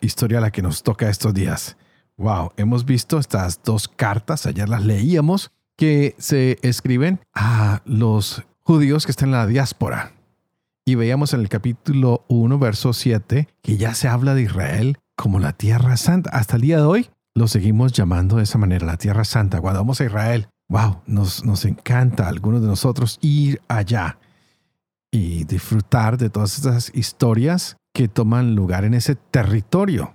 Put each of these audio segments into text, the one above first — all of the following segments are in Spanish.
historia la que nos toca estos días. Wow, hemos visto estas dos cartas, ayer las leíamos, que se escriben a los judíos que están en la diáspora. Y veíamos en el capítulo 1, verso 7, que ya se habla de Israel como la tierra santa. Hasta el día de hoy lo seguimos llamando de esa manera, la tierra santa. Cuando vamos a Israel, wow, nos, nos encanta a algunos de nosotros ir allá y disfrutar de todas estas historias que toman lugar en ese territorio.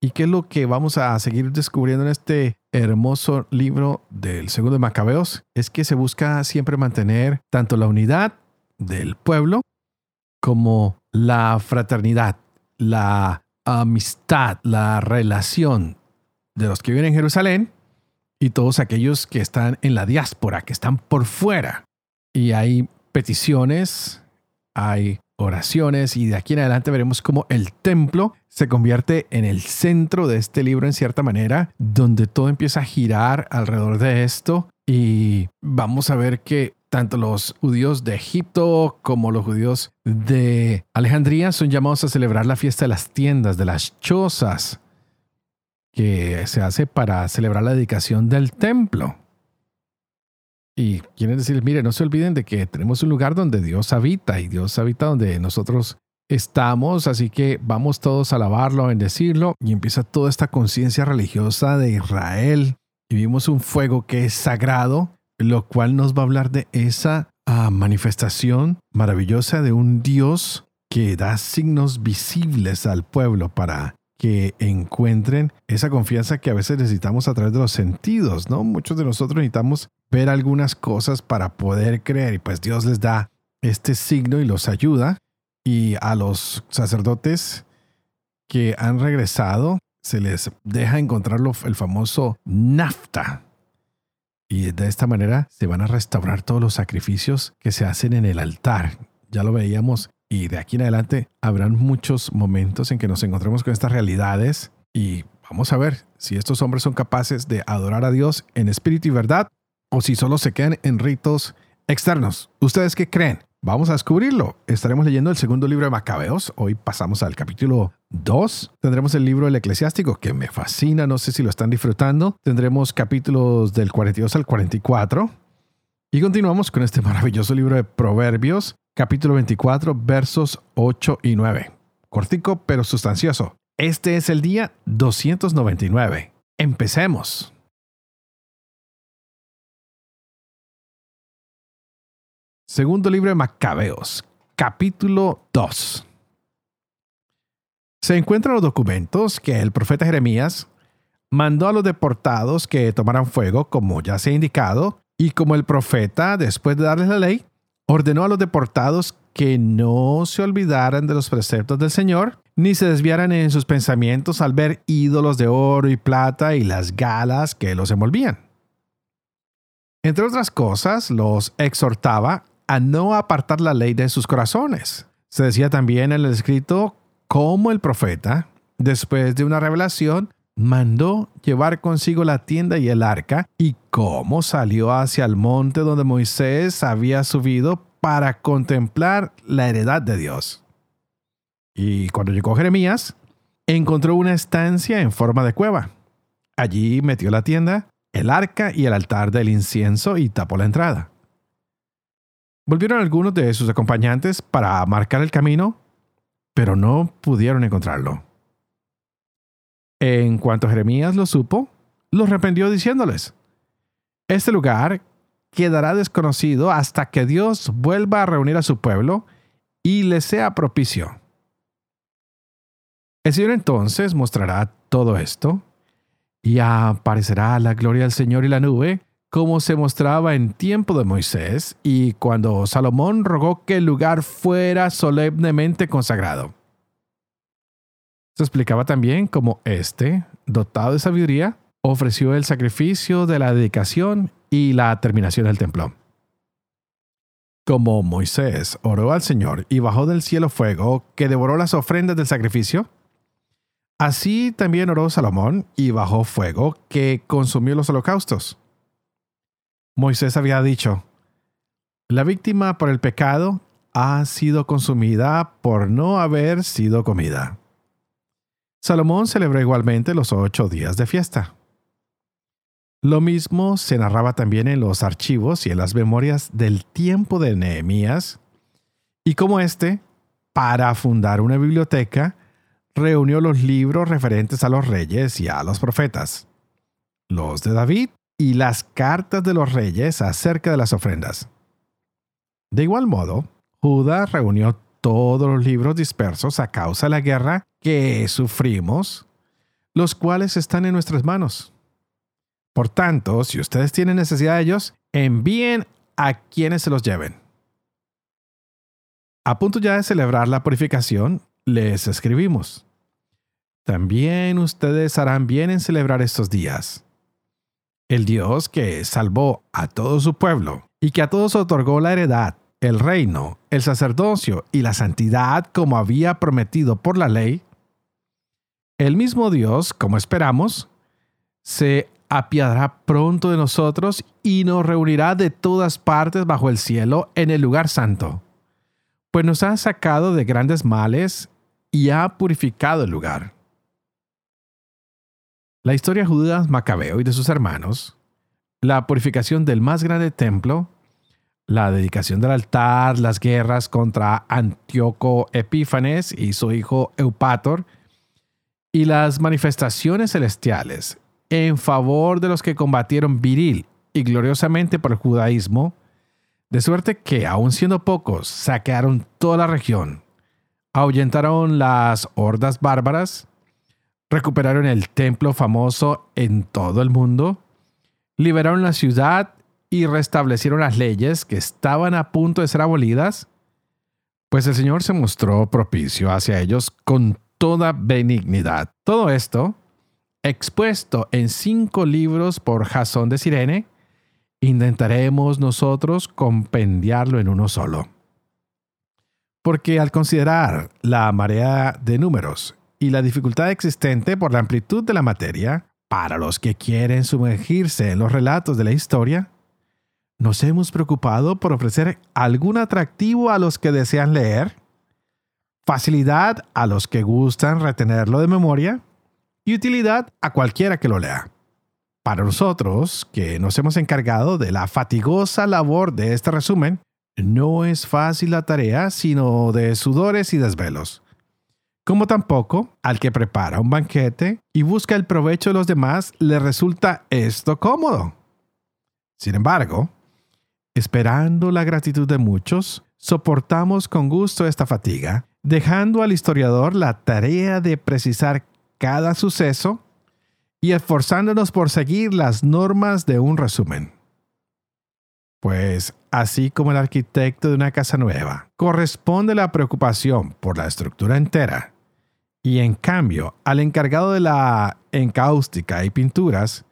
¿Y qué es lo que vamos a seguir descubriendo en este hermoso libro del segundo de Macabeos? Es que se busca siempre mantener tanto la unidad del pueblo como la fraternidad, la amistad, la relación de los que viven en Jerusalén y todos aquellos que están en la diáspora, que están por fuera. Y hay peticiones, hay oraciones y de aquí en adelante veremos cómo el templo se convierte en el centro de este libro en cierta manera, donde todo empieza a girar alrededor de esto y vamos a ver que tanto los judíos de Egipto como los judíos de Alejandría son llamados a celebrar la fiesta de las tiendas, de las chozas, que se hace para celebrar la dedicación del templo. Y quieren decir, mire, no se olviden de que tenemos un lugar donde Dios habita y Dios habita donde nosotros estamos, así que vamos todos a alabarlo, a bendecirlo y empieza toda esta conciencia religiosa de Israel. Y vimos un fuego que es sagrado, lo cual nos va a hablar de esa ah, manifestación maravillosa de un Dios que da signos visibles al pueblo para que encuentren esa confianza que a veces necesitamos a través de los sentidos, ¿no? Muchos de nosotros necesitamos ver algunas cosas para poder creer y pues Dios les da este signo y los ayuda y a los sacerdotes que han regresado se les deja encontrar el famoso nafta. Y de esta manera se van a restaurar todos los sacrificios que se hacen en el altar. Ya lo veíamos y de aquí en adelante habrán muchos momentos en que nos encontremos con estas realidades y vamos a ver si estos hombres son capaces de adorar a Dios en espíritu y verdad o si solo se quedan en ritos externos. ¿Ustedes qué creen? Vamos a descubrirlo. Estaremos leyendo el segundo libro de Macabeos. Hoy pasamos al capítulo 2. Tendremos el libro del eclesiástico, que me fascina, no sé si lo están disfrutando. Tendremos capítulos del 42 al 44. Y continuamos con este maravilloso libro de Proverbios, capítulo 24, versos 8 y 9. Cortico pero sustancioso. Este es el día 299. Empecemos. Segundo libro de Macabeos, capítulo 2. Se encuentran los documentos que el profeta Jeremías mandó a los deportados que tomaran fuego, como ya se ha indicado, y como el profeta, después de darles la ley, ordenó a los deportados que no se olvidaran de los preceptos del Señor, ni se desviaran en sus pensamientos al ver ídolos de oro y plata y las galas que los envolvían. Entre otras cosas, los exhortaba a no apartar la ley de sus corazones. Se decía también en el escrito cómo el profeta, después de una revelación, mandó llevar consigo la tienda y el arca, y cómo salió hacia el monte donde Moisés había subido para contemplar la heredad de Dios. Y cuando llegó Jeremías, encontró una estancia en forma de cueva. Allí metió la tienda, el arca y el altar del incienso y tapó la entrada. Volvieron algunos de sus acompañantes para marcar el camino, pero no pudieron encontrarlo. En cuanto Jeremías lo supo, los reprendió diciéndoles, Este lugar quedará desconocido hasta que Dios vuelva a reunir a su pueblo y le sea propicio. El Señor entonces mostrará todo esto y aparecerá la gloria del Señor y la nube, como se mostraba en tiempo de Moisés y cuando Salomón rogó que el lugar fuera solemnemente consagrado. Se explicaba también cómo éste, dotado de sabiduría, ofreció el sacrificio de la dedicación y la terminación del templo. Como Moisés oró al Señor y bajó del cielo fuego que devoró las ofrendas del sacrificio, así también oró Salomón y bajó fuego que consumió los holocaustos. Moisés había dicho, la víctima por el pecado ha sido consumida por no haber sido comida. Salomón celebró igualmente los ocho días de fiesta. Lo mismo se narraba también en los archivos y en las memorias del tiempo de Nehemías, y como éste, para fundar una biblioteca, reunió los libros referentes a los reyes y a los profetas, los de David y las cartas de los reyes acerca de las ofrendas. De igual modo, Judá reunió todos los libros dispersos a causa de la guerra que sufrimos, los cuales están en nuestras manos. Por tanto, si ustedes tienen necesidad de ellos, envíen a quienes se los lleven. A punto ya de celebrar la purificación, les escribimos. También ustedes harán bien en celebrar estos días. El Dios que salvó a todo su pueblo y que a todos otorgó la heredad el reino, el sacerdocio y la santidad como había prometido por la ley, el mismo Dios, como esperamos, se apiadará pronto de nosotros y nos reunirá de todas partes bajo el cielo en el lugar santo, pues nos ha sacado de grandes males y ha purificado el lugar. La historia judía Macabeo y de sus hermanos, la purificación del más grande templo, la dedicación del altar, las guerras contra Antíoco Epífanes y su hijo Eupator, y las manifestaciones celestiales en favor de los que combatieron viril y gloriosamente por el judaísmo, de suerte que, aun siendo pocos, saquearon toda la región, ahuyentaron las hordas bárbaras, recuperaron el templo famoso en todo el mundo, liberaron la ciudad y restablecieron las leyes que estaban a punto de ser abolidas, pues el Señor se mostró propicio hacia ellos con toda benignidad. Todo esto, expuesto en cinco libros por Jasón de Sirene, intentaremos nosotros compendiarlo en uno solo. Porque al considerar la marea de números y la dificultad existente por la amplitud de la materia, para los que quieren sumergirse en los relatos de la historia, ¿Nos hemos preocupado por ofrecer algún atractivo a los que desean leer? ¿Facilidad a los que gustan retenerlo de memoria? Y utilidad a cualquiera que lo lea. Para nosotros, que nos hemos encargado de la fatigosa labor de este resumen, no es fácil la tarea, sino de sudores y desvelos. Como tampoco al que prepara un banquete y busca el provecho de los demás le resulta esto cómodo. Sin embargo, Esperando la gratitud de muchos, soportamos con gusto esta fatiga, dejando al historiador la tarea de precisar cada suceso y esforzándonos por seguir las normas de un resumen. Pues, así como el arquitecto de una casa nueva corresponde la preocupación por la estructura entera, y en cambio al encargado de la encáustica y pinturas,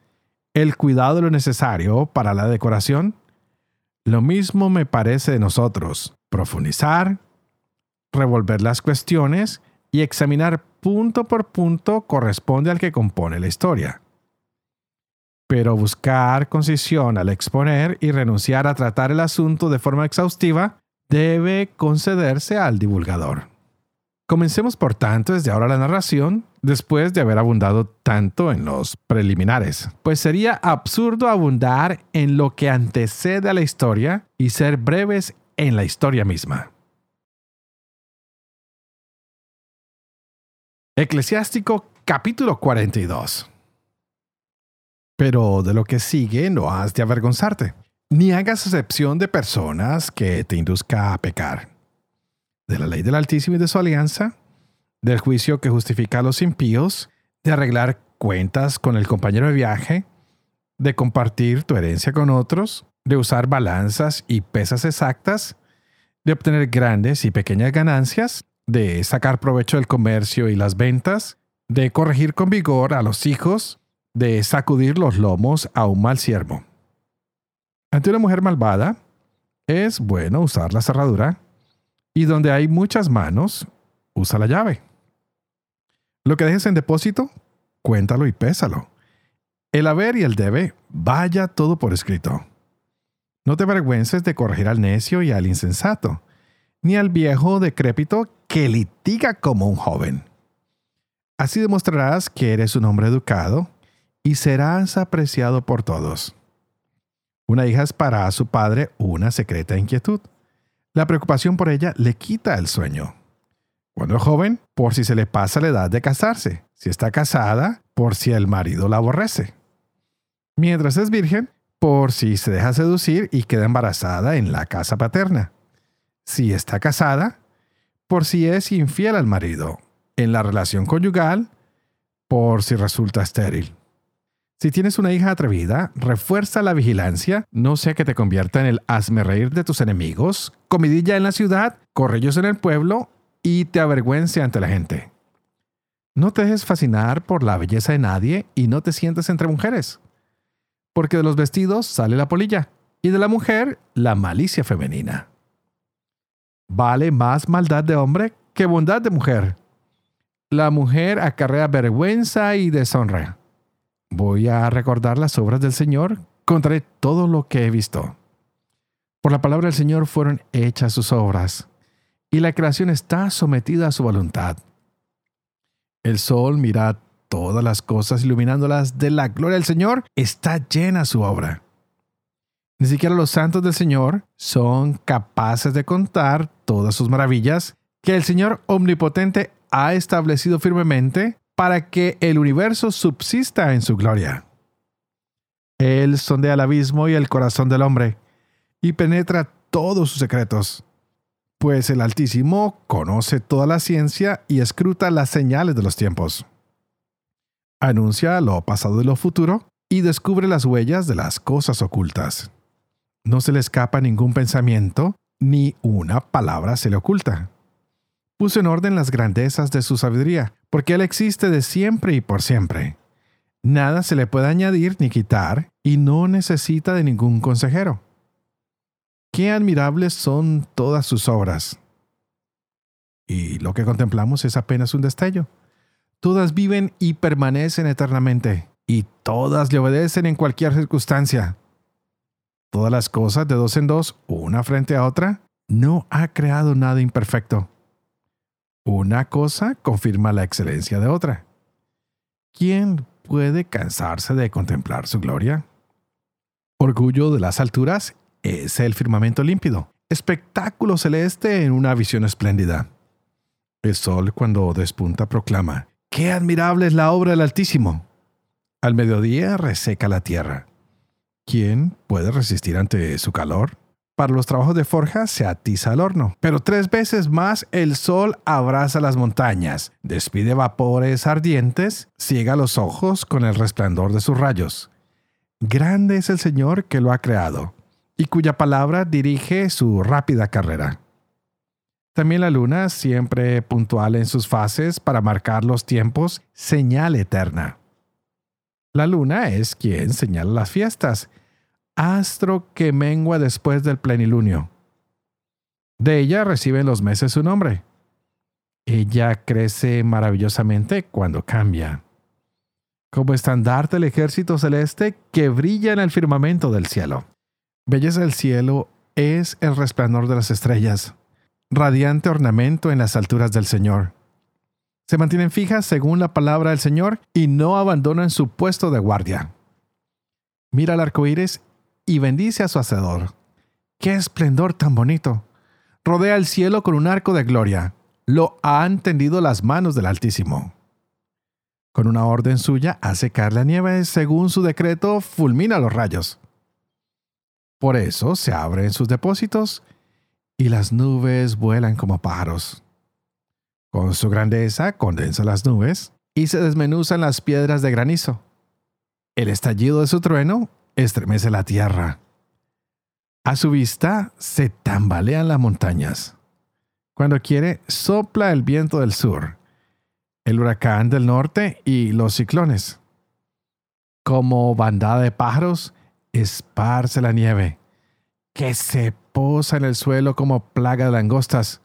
el cuidado de lo necesario para la decoración, lo mismo me parece de nosotros, profundizar, revolver las cuestiones y examinar punto por punto corresponde al que compone la historia. Pero buscar concisión al exponer y renunciar a tratar el asunto de forma exhaustiva debe concederse al divulgador. Comencemos por tanto desde ahora la narración, después de haber abundado tanto en los preliminares, pues sería absurdo abundar en lo que antecede a la historia y ser breves en la historia misma. Eclesiástico capítulo 42 Pero de lo que sigue no has de avergonzarte, ni hagas excepción de personas que te induzca a pecar de la ley del Altísimo y de su alianza, del juicio que justifica a los impíos, de arreglar cuentas con el compañero de viaje, de compartir tu herencia con otros, de usar balanzas y pesas exactas, de obtener grandes y pequeñas ganancias, de sacar provecho del comercio y las ventas, de corregir con vigor a los hijos, de sacudir los lomos a un mal siervo. Ante una mujer malvada, es bueno usar la cerradura y donde hay muchas manos, usa la llave. Lo que dejes en depósito, cuéntalo y pésalo. El haber y el debe, vaya todo por escrito. No te avergüences de corregir al necio y al insensato, ni al viejo decrépito que litiga como un joven. Así demostrarás que eres un hombre educado y serás apreciado por todos. Una hija es para su padre una secreta inquietud. La preocupación por ella le quita el sueño. Cuando es joven, por si se le pasa la edad de casarse. Si está casada, por si el marido la aborrece. Mientras es virgen, por si se deja seducir y queda embarazada en la casa paterna. Si está casada, por si es infiel al marido. En la relación conyugal, por si resulta estéril. Si tienes una hija atrevida, refuerza la vigilancia, no sea que te convierta en el hazme reír de tus enemigos, comidilla en la ciudad, correllos en el pueblo y te avergüence ante la gente. No te dejes fascinar por la belleza de nadie y no te sientes entre mujeres, porque de los vestidos sale la polilla y de la mujer la malicia femenina. Vale más maldad de hombre que bondad de mujer. La mujer acarrea vergüenza y deshonra Voy a recordar las obras del Señor, contaré todo lo que he visto. Por la palabra del Señor fueron hechas sus obras, y la creación está sometida a su voluntad. El sol mira todas las cosas iluminándolas de la gloria del Señor, está llena su obra. Ni siquiera los santos del Señor son capaces de contar todas sus maravillas que el Señor omnipotente ha establecido firmemente para que el universo subsista en su gloria. Él sondea el abismo y el corazón del hombre, y penetra todos sus secretos, pues el Altísimo conoce toda la ciencia y escruta las señales de los tiempos. Anuncia lo pasado y lo futuro, y descubre las huellas de las cosas ocultas. No se le escapa ningún pensamiento, ni una palabra se le oculta puso en orden las grandezas de su sabiduría, porque Él existe de siempre y por siempre. Nada se le puede añadir ni quitar, y no necesita de ningún consejero. Qué admirables son todas sus obras. Y lo que contemplamos es apenas un destello. Todas viven y permanecen eternamente, y todas le obedecen en cualquier circunstancia. Todas las cosas de dos en dos, una frente a otra, no ha creado nada imperfecto. Una cosa confirma la excelencia de otra. ¿Quién puede cansarse de contemplar su gloria? Orgullo de las alturas es el firmamento límpido, espectáculo celeste en una visión espléndida. El sol cuando despunta proclama, ¡Qué admirable es la obra del Altísimo! Al mediodía reseca la tierra. ¿Quién puede resistir ante su calor? Para los trabajos de forja se atiza el horno, pero tres veces más el sol abraza las montañas, despide vapores ardientes, ciega los ojos con el resplandor de sus rayos. Grande es el Señor que lo ha creado, y cuya palabra dirige su rápida carrera. También la luna, siempre puntual en sus fases para marcar los tiempos, señal eterna. La luna es quien señala las fiestas, astro que mengua después del plenilunio. De ella reciben los meses su nombre. Ella crece maravillosamente cuando cambia, como estandarte del ejército celeste que brilla en el firmamento del cielo. Belleza del cielo es el resplandor de las estrellas, radiante ornamento en las alturas del Señor. Se mantienen fijas según la palabra del Señor y no abandonan su puesto de guardia. Mira el arco iris y bendice a su hacedor. ¡Qué esplendor tan bonito! Rodea el cielo con un arco de gloria. Lo han tendido las manos del Altísimo. Con una orden suya hace caer la nieve, según su decreto fulmina los rayos. Por eso se abren sus depósitos y las nubes vuelan como pájaros. Con su grandeza condensa las nubes y se desmenuzan las piedras de granizo. El estallido de su trueno estremece la tierra. A su vista se tambalean las montañas. Cuando quiere, sopla el viento del sur. el huracán del norte y los ciclones. Como bandada de pájaros, esparce la nieve, que se posa en el suelo como plaga de langostas.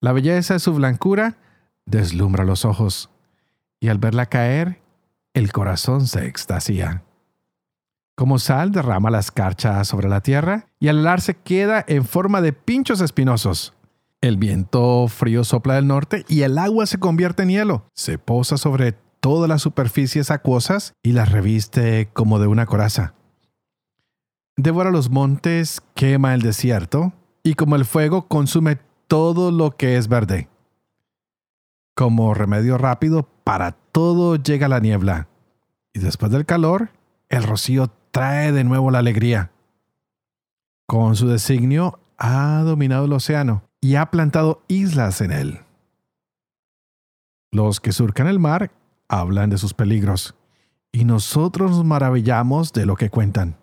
La belleza de su blancura deslumbra los ojos, y al verla caer, el corazón se extasía. Como sal derrama la escarcha sobre la tierra y al helarse queda en forma de pinchos espinosos. El viento frío sopla del norte y el agua se convierte en hielo. Se posa sobre todas las superficies acuosas y las reviste como de una coraza. Devora los montes, quema el desierto y como el fuego consume todo lo que es verde. Como remedio rápido para todo llega la niebla y después del calor, el rocío trae de nuevo la alegría. Con su designio ha dominado el océano y ha plantado islas en él. Los que surcan el mar hablan de sus peligros, y nosotros nos maravillamos de lo que cuentan.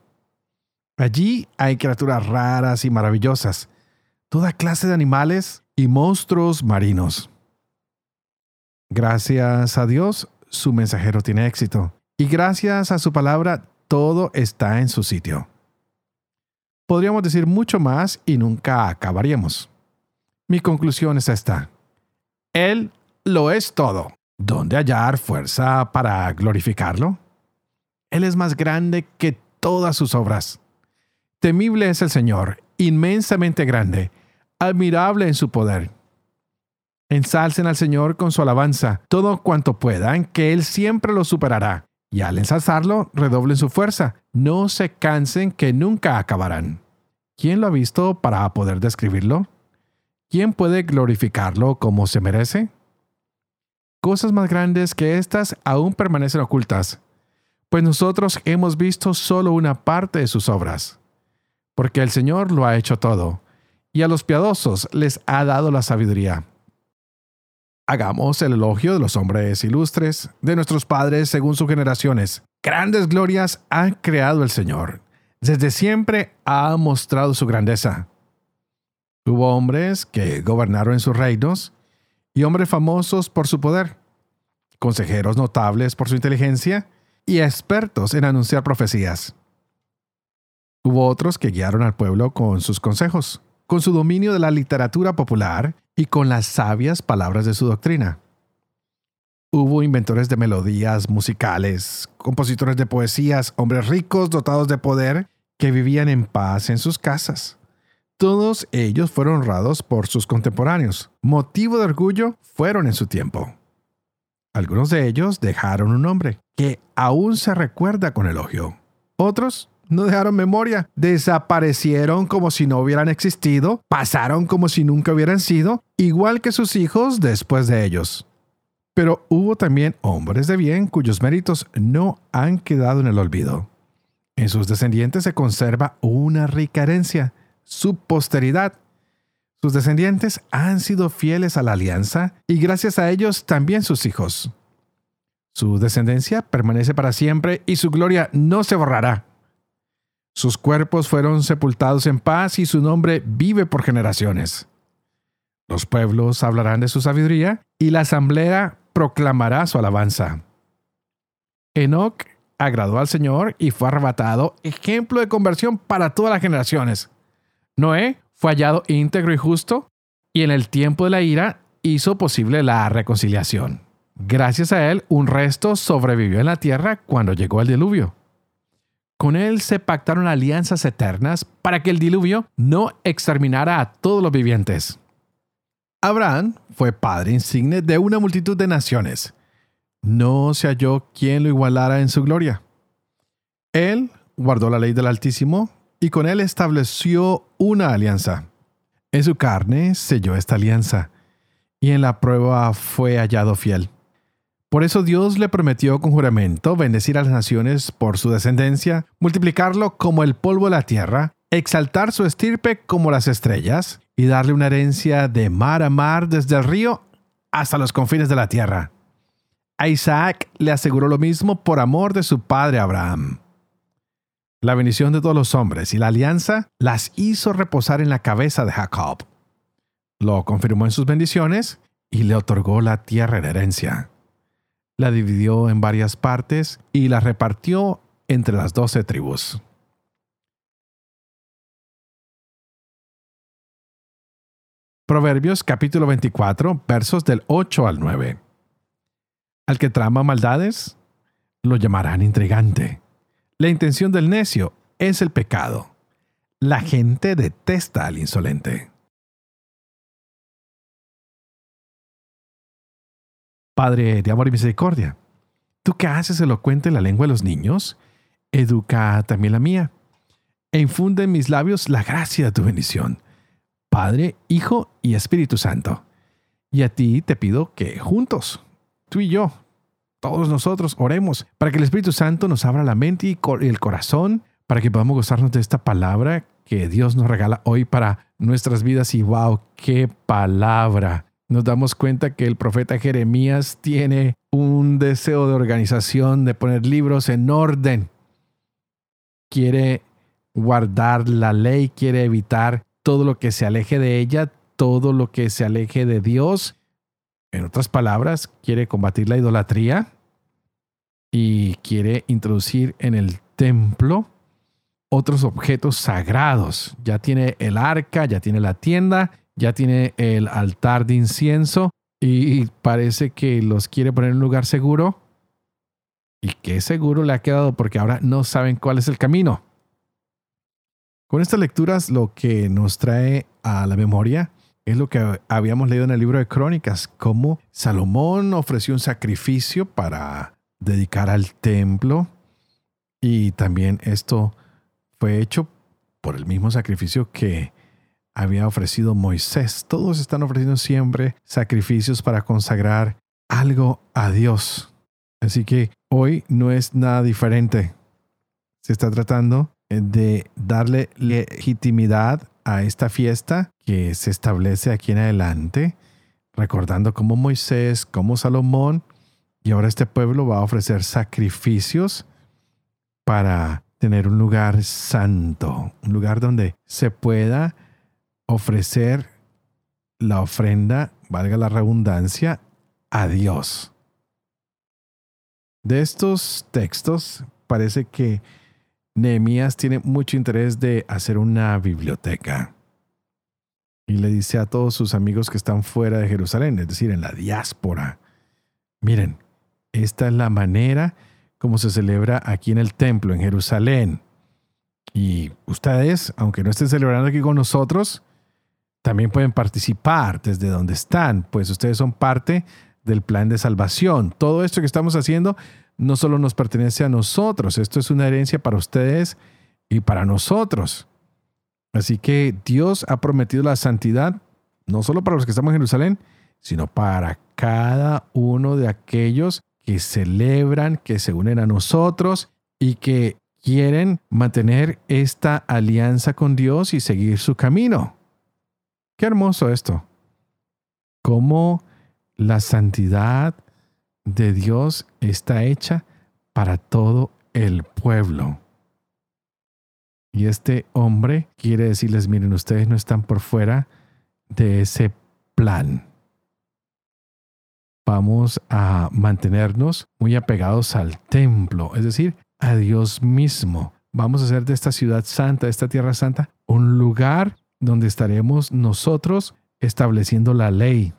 Allí hay criaturas raras y maravillosas, toda clase de animales y monstruos marinos. Gracias a Dios, su mensajero tiene éxito, y gracias a su palabra todo está en su sitio. Podríamos decir mucho más y nunca acabaríamos. Mi conclusión es esta. Él lo es todo. ¿Dónde hallar fuerza para glorificarlo? Él es más grande que todas sus obras. Temible es el Señor, inmensamente grande, admirable en su poder. Ensalcen al Señor con su alabanza, todo cuanto puedan, que Él siempre lo superará y al ensalzarlo redoblen su fuerza. No se cansen que nunca acabarán. ¿Quién lo ha visto para poder describirlo? ¿Quién puede glorificarlo como se merece? Cosas más grandes que estas aún permanecen ocultas, pues nosotros hemos visto solo una parte de sus obras. Porque el Señor lo ha hecho todo, y a los piadosos les ha dado la sabiduría. Hagamos el elogio de los hombres ilustres, de nuestros padres según sus generaciones. Grandes glorias ha creado el Señor. Desde siempre ha mostrado su grandeza. Hubo hombres que gobernaron en sus reinos y hombres famosos por su poder, consejeros notables por su inteligencia y expertos en anunciar profecías. Hubo otros que guiaron al pueblo con sus consejos, con su dominio de la literatura popular y con las sabias palabras de su doctrina. Hubo inventores de melodías musicales, compositores de poesías, hombres ricos dotados de poder que vivían en paz en sus casas. Todos ellos fueron honrados por sus contemporáneos. Motivo de orgullo fueron en su tiempo. Algunos de ellos dejaron un nombre que aún se recuerda con elogio. Otros no dejaron memoria, desaparecieron como si no hubieran existido, pasaron como si nunca hubieran sido, igual que sus hijos después de ellos. Pero hubo también hombres de bien cuyos méritos no han quedado en el olvido. En sus descendientes se conserva una rica herencia, su posteridad. Sus descendientes han sido fieles a la alianza y gracias a ellos también sus hijos. Su descendencia permanece para siempre y su gloria no se borrará. Sus cuerpos fueron sepultados en paz y su nombre vive por generaciones. Los pueblos hablarán de su sabiduría y la asamblea proclamará su alabanza. Enoch agradó al Señor y fue arrebatado, ejemplo de conversión para todas las generaciones. Noé fue hallado íntegro y justo, y en el tiempo de la ira hizo posible la reconciliación. Gracias a él, un resto sobrevivió en la tierra cuando llegó el diluvio. Con él se pactaron alianzas eternas para que el diluvio no exterminara a todos los vivientes. Abraham fue padre insigne de una multitud de naciones. No se halló quien lo igualara en su gloria. Él guardó la ley del Altísimo y con él estableció una alianza. En su carne selló esta alianza y en la prueba fue hallado fiel. Por eso Dios le prometió con juramento bendecir a las naciones por su descendencia, multiplicarlo como el polvo de la tierra, exaltar su estirpe como las estrellas, y darle una herencia de mar a mar desde el río hasta los confines de la tierra. A Isaac le aseguró lo mismo por amor de su padre Abraham. La bendición de todos los hombres y la alianza las hizo reposar en la cabeza de Jacob. Lo confirmó en sus bendiciones y le otorgó la tierra en herencia. La dividió en varias partes y la repartió entre las doce tribus. Proverbios capítulo 24, versos del 8 al 9. Al que trama maldades, lo llamarán intrigante. La intención del necio es el pecado. La gente detesta al insolente. Padre de amor y misericordia, tú que haces elocuente la lengua de los niños, educa también la mía, e infunde en mis labios la gracia de tu bendición. Padre, Hijo y Espíritu Santo. Y a ti te pido que juntos, tú y yo, todos nosotros oremos para que el Espíritu Santo nos abra la mente y el corazón para que podamos gozarnos de esta palabra que Dios nos regala hoy para nuestras vidas. Y wow, qué palabra. Nos damos cuenta que el profeta Jeremías tiene un deseo de organización, de poner libros en orden. Quiere guardar la ley, quiere evitar todo lo que se aleje de ella, todo lo que se aleje de Dios en otras palabras, quiere combatir la idolatría y quiere introducir en el templo otros objetos sagrados. Ya tiene el arca, ya tiene la tienda, ya tiene el altar de incienso y parece que los quiere poner en un lugar seguro. Y qué seguro le ha quedado porque ahora no saben cuál es el camino. Con estas lecturas lo que nos trae a la memoria es lo que habíamos leído en el libro de Crónicas, cómo Salomón ofreció un sacrificio para dedicar al templo y también esto fue hecho por el mismo sacrificio que había ofrecido Moisés. Todos están ofreciendo siempre sacrificios para consagrar algo a Dios. Así que hoy no es nada diferente. Se está tratando de darle legitimidad a esta fiesta que se establece aquí en adelante, recordando cómo Moisés, como Salomón, y ahora este pueblo va a ofrecer sacrificios para tener un lugar santo, un lugar donde se pueda ofrecer la ofrenda, valga la redundancia, a Dios. De estos textos parece que Nehemías tiene mucho interés de hacer una biblioteca. Y le dice a todos sus amigos que están fuera de Jerusalén, es decir, en la diáspora, miren, esta es la manera como se celebra aquí en el templo, en Jerusalén. Y ustedes, aunque no estén celebrando aquí con nosotros, también pueden participar desde donde están, pues ustedes son parte del plan de salvación. Todo esto que estamos haciendo no solo nos pertenece a nosotros, esto es una herencia para ustedes y para nosotros. Así que Dios ha prometido la santidad no solo para los que estamos en Jerusalén, sino para cada uno de aquellos que celebran, que se unen a nosotros y que quieren mantener esta alianza con Dios y seguir su camino. Qué hermoso esto. Cómo la santidad de Dios está hecha para todo el pueblo. Y este hombre quiere decirles, miren, ustedes no están por fuera de ese plan. Vamos a mantenernos muy apegados al templo, es decir, a Dios mismo. Vamos a hacer de esta ciudad santa, de esta tierra santa, un lugar donde estaremos nosotros estableciendo la ley,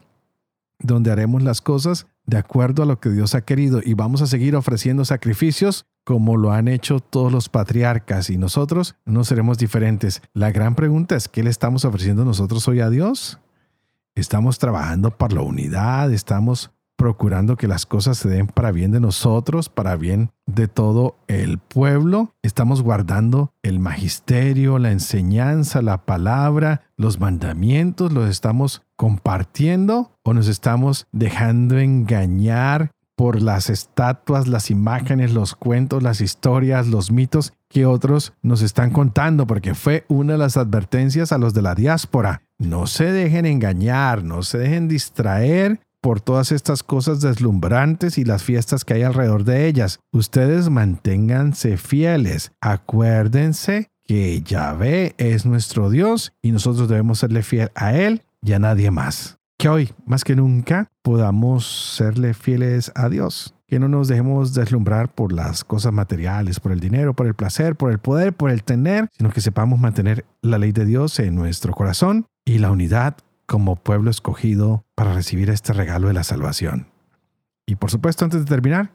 donde haremos las cosas de acuerdo a lo que Dios ha querido y vamos a seguir ofreciendo sacrificios como lo han hecho todos los patriarcas y nosotros no seremos diferentes. La gran pregunta es, ¿qué le estamos ofreciendo nosotros hoy a Dios? Estamos trabajando por la unidad, estamos procurando que las cosas se den para bien de nosotros, para bien de todo el pueblo. Estamos guardando el magisterio, la enseñanza, la palabra, los mandamientos, los estamos compartiendo o nos estamos dejando engañar por las estatuas, las imágenes, los cuentos, las historias, los mitos que otros nos están contando, porque fue una de las advertencias a los de la diáspora. No se dejen engañar, no se dejen distraer por todas estas cosas deslumbrantes y las fiestas que hay alrededor de ellas. Ustedes manténganse fieles. Acuérdense que Yahvé es nuestro Dios y nosotros debemos serle fiel a Él y a nadie más. Que hoy, más que nunca, podamos serle fieles a Dios. Que no nos dejemos deslumbrar por las cosas materiales, por el dinero, por el placer, por el poder, por el tener, sino que sepamos mantener la ley de Dios en nuestro corazón y la unidad como pueblo escogido para recibir este regalo de la salvación. Y por supuesto, antes de terminar,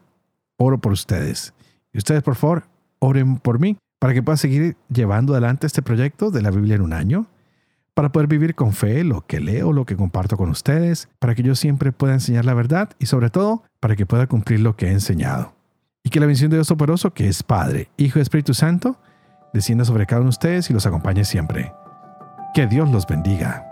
oro por ustedes. Y ustedes, por favor, oren por mí para que pueda seguir llevando adelante este proyecto de la Biblia en un año, para poder vivir con fe lo que leo, lo que comparto con ustedes, para que yo siempre pueda enseñar la verdad y sobre todo para que pueda cumplir lo que he enseñado. Y que la bendición de Dios Toporoso, que es Padre, Hijo y Espíritu Santo, descienda sobre cada uno de ustedes y los acompañe siempre. Que Dios los bendiga.